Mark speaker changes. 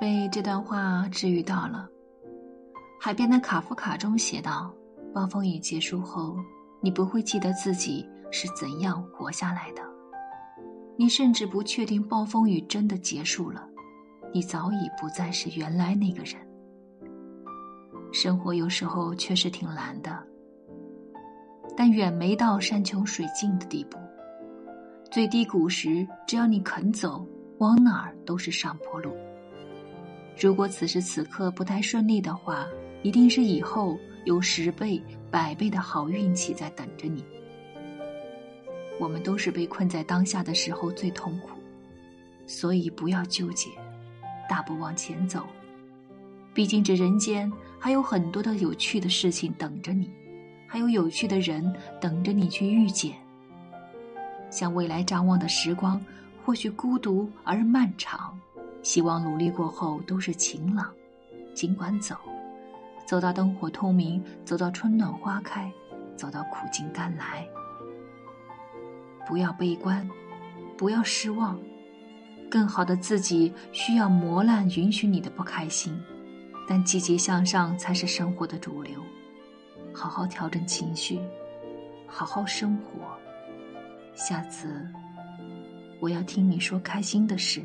Speaker 1: 被这段话治愈到了。海边的卡夫卡中写道：“暴风雨结束后，你不会记得自己是怎样活下来的，你甚至不确定暴风雨真的结束了，你早已不再是原来那个人。生活有时候确实挺难的，但远没到山穷水尽的地步。最低谷时，只要你肯走，往哪儿都是上坡路。如果此时此刻不太顺利的话，一定是以后有十倍、百倍的好运气在等着你。我们都是被困在当下的时候最痛苦，所以不要纠结，大步往前走。毕竟这人间还有很多的有趣的事情等着你，还有有趣的人等着你去遇见。向未来张望的时光，或许孤独而漫长。希望努力过后都是晴朗，尽管走，走到灯火通明，走到春暖花开，走到苦尽甘来。不要悲观，不要失望，更好的自己需要磨难允许你的不开心，但积极向上才是生活的主流。好好调整情绪，好好生活。下次，我要听你说开心的事。